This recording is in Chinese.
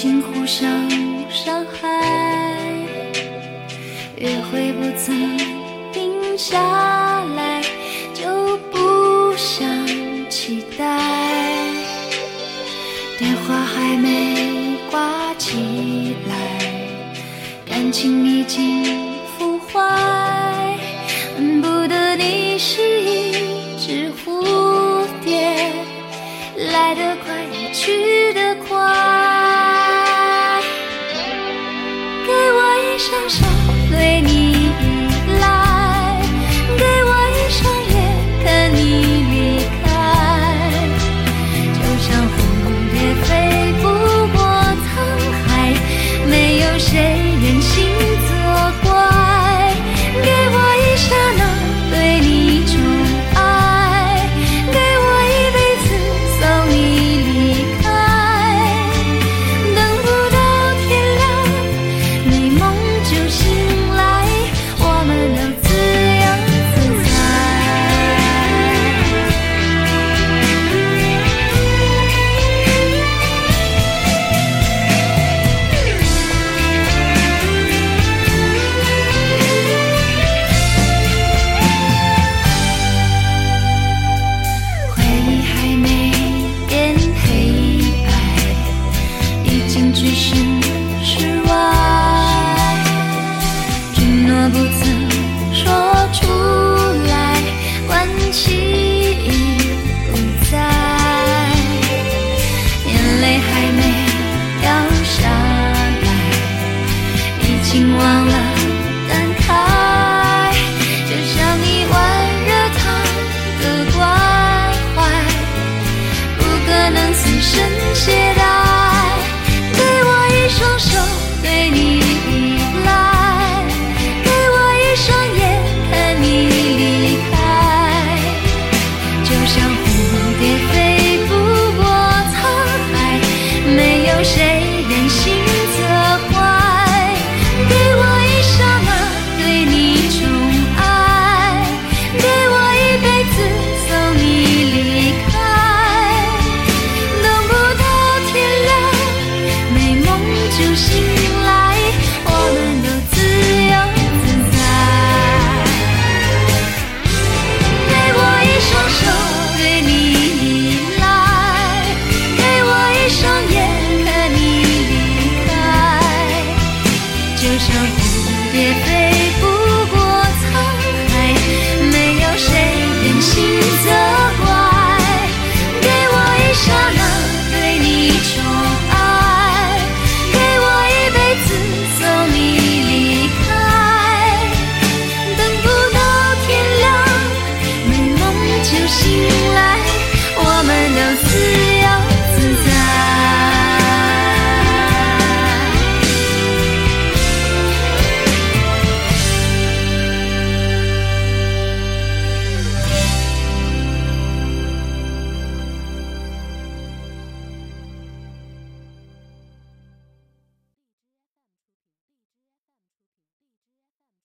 请互相伤害，约会不曾定下来，就不想期待电话还没挂起来，感情已经腐坏，恨不得你是一只蝴蝶，来得快，去得快。she 有谁？